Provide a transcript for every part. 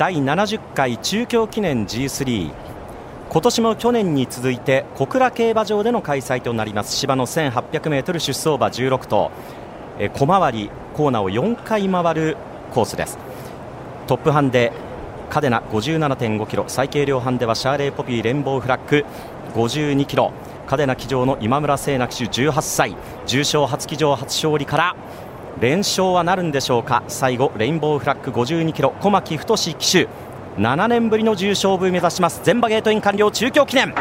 第70回中京記念 G3 今年も去年に続いて小倉競馬場での開催となります。芝の 1800m 出走馬16頭。小回りコーナーを4回回るコースです。トップハンでカデナ57.5キロ。最軽量ハンではシャーレーポピーレンボーフラッグ52キロ。カデナ騎乗の今村聖奈騎手18歳。重賞初騎乗初勝利から連勝はなるんでしょうか？最後レインボーフラッグ52キロ小牧太騎手。7年ぶりの重賞部目指します。全馬ゲートイン完了中京記念。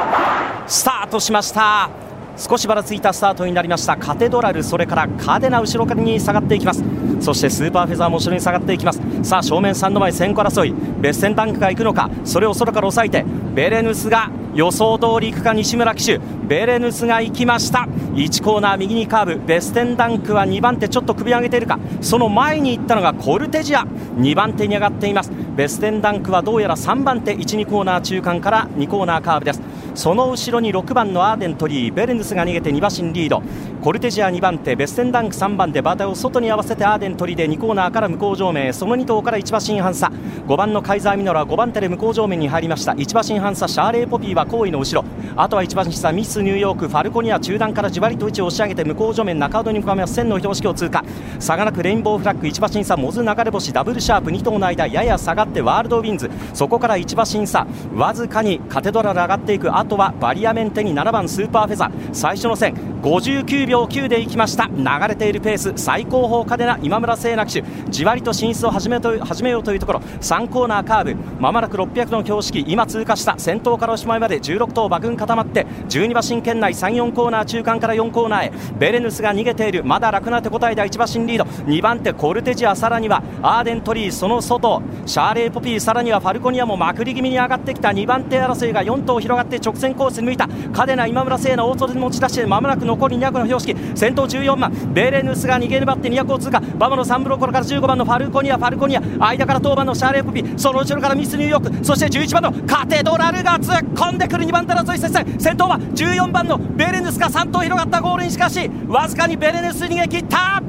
スタートしました。少しばらついたスタートになりました。カテドラルそれからカデナ後ろからに下がっていきます。そしてスーパーフェザーも後ろに下がっていきます。さあ正面3度前先行争い。ベステンタンクが行くのか。それを空から抑えてベレヌスが予想通り行くか西村騎手。ベレヌスが行きました。1コーナー右にカーブ。ベステンダンクは2番手ちょっと首上げているか。その前に行ったのがコルテジア。2番手に上がっています。ベステンダンクはどうやら3番手。1、2コーナー中間から2コーナーカーブです。その後ろに6番のアーデントリーベレヌスが逃げて2馬身リード。コルテジア2番手ベステンダンク3番手バタを外に合わせてアーデントリーで2コーナーから向こう上面その2頭から1馬身半差5番のカイザーミノラは5番手で向こう上面に入りました。1馬身半差シャーレーポピーは後位の後ろ。あとは1馬身差ミスニューヨークファルコニア中団からじわりと位置を押し上げて向こう正面中ほに深めは千の標識を通過。差がなくレインボーフラッグ1馬身差モズナガレボシダブルシャープ2頭の間やや下がってワールドウィンズ。そこから1馬身差わずかにカテドラル上がっていく。あとはバリアメンテに7番スーパーフェザー。最初の千59秒9でいきました。流れているペース最後方カデナ今村聖奈騎手。じわりと進出を始めと始めようというところ。3コーナーカーブまもなく600の標識今通過した。先頭からおしまいまで16頭馬群固まって12馬身圏内34コーナー中間から4コーナーへ。ベレヌスが逃げている。まだ楽な手応えで1馬身リード。2番手コルテジアさらにはアーデントリーその外。シャーレーポピーさらにはファルコニアもまくり気味に上がってきた。2番手争いが4頭広がって直線コースに向いた。嘉手納今村聖奈大外で持ち出してまもなく残り200の標識。先頭14番。ベーレヌスが逃げ粘って200を通過。馬場の3ブロックから15番のファルコニア。ファルコニア間から当番のシャーレーポピその後ろからミスニューヨーク。そして11番のカテドラルが突っ込んでくる2番手争い接戦。先頭は14番のベーレヌスが3頭広がったゴールに。しかしわずかにベーレヌス逃げ切った。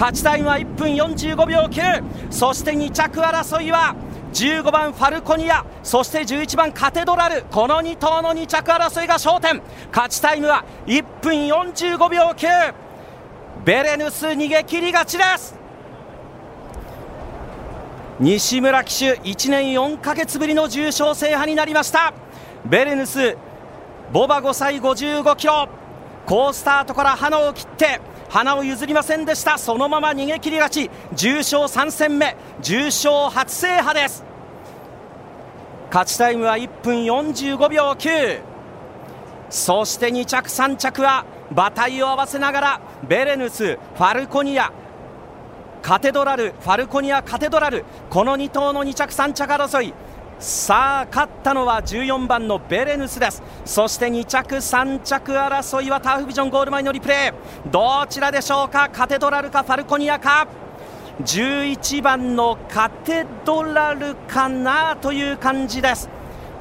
勝ちタイムは1分45秒9そして2着争いは15番ファルコニアそして11番カテドラルこの2頭の2着争いが焦点。勝ちタイムは1分45秒9ベレヌス逃げ切り勝ちです。西村騎手1年4か月ぶりの重賞制覇になりました。ベレヌスボバ5歳55キロ。好スタートから花を切って花を譲りませんでした。そのまま逃げ切り勝ち。重賞3戦目。重賞初制覇です。勝ちタイムは1分45秒9そして2着3着は馬体を合わせながらベレヌスファルコニア。カテドラルファルコニアカテドラル。この2頭の2着3着争い。さあ勝ったのは14番のベレヌスです。そして2着3着争いはターフビジョンゴール前のリプレイどちらでしょうか？カテドラルかファルコニアか？11番のカテドラルかなという感じです。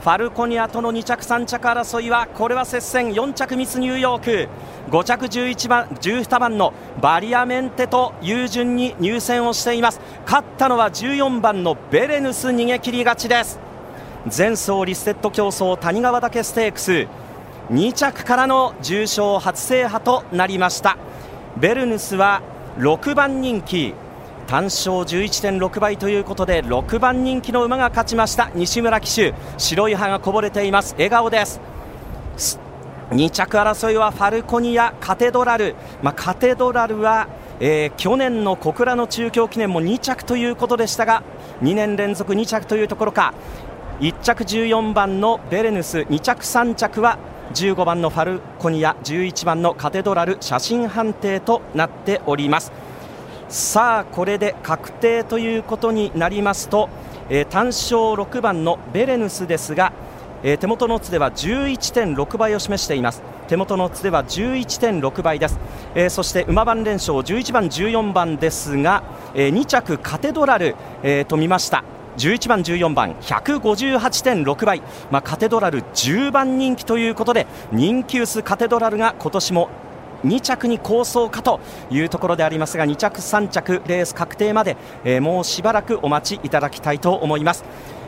ファルコニアとの2着3着争いはこれは接戦。4着ミスニューヨーク。5着11番12番のバリアメンテという順に入線をしています。勝ったのは14番のベレヌス逃げ切り勝ちです。前走リステッド競争谷川岳ステークス。2着からの重賞初制覇となりました。ベルヌスは6番人気。単勝11.6倍ということで6番人気の馬が勝ちました。西村騎手白い歯がこぼれています。笑顔です。2着争いはファルコニアカテドラル、まあ、カテドラルはえー、去年の小倉の中京記念も2着ということでしたが2年連続2着というところか。1着14番のベレヌス2着3着は15番のファルコニア11番のカテドラル写真判定となっております。さあこれで確定ということになりますと、えー、単勝6番のベレヌスですが、えー、手元の図では11.6倍を示しています。手元の図では11.6倍です、えー、そして馬番連勝11番14番ですが、え、2着カテドラル、えー、と見ました。11番、14番158.6倍、まあ、カテドラル10番人気ということで人気薄カテドラルが今年も2着に構想かというところでありますが2着、3着レース確定まで、えー、もうしばらくお待ちいただきたいと思います。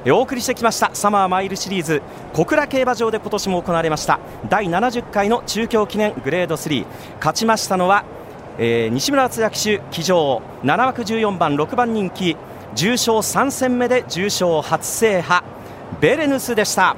お送りしてきましたサマーマイルシリーズ小倉競馬場で今年も行われました第70回の中京記念グレード3勝ちましたのは、えー、西村敦也騎手騎乗7枠14番6番人気重賞3戦目で重賞初制覇ベレヌスでした。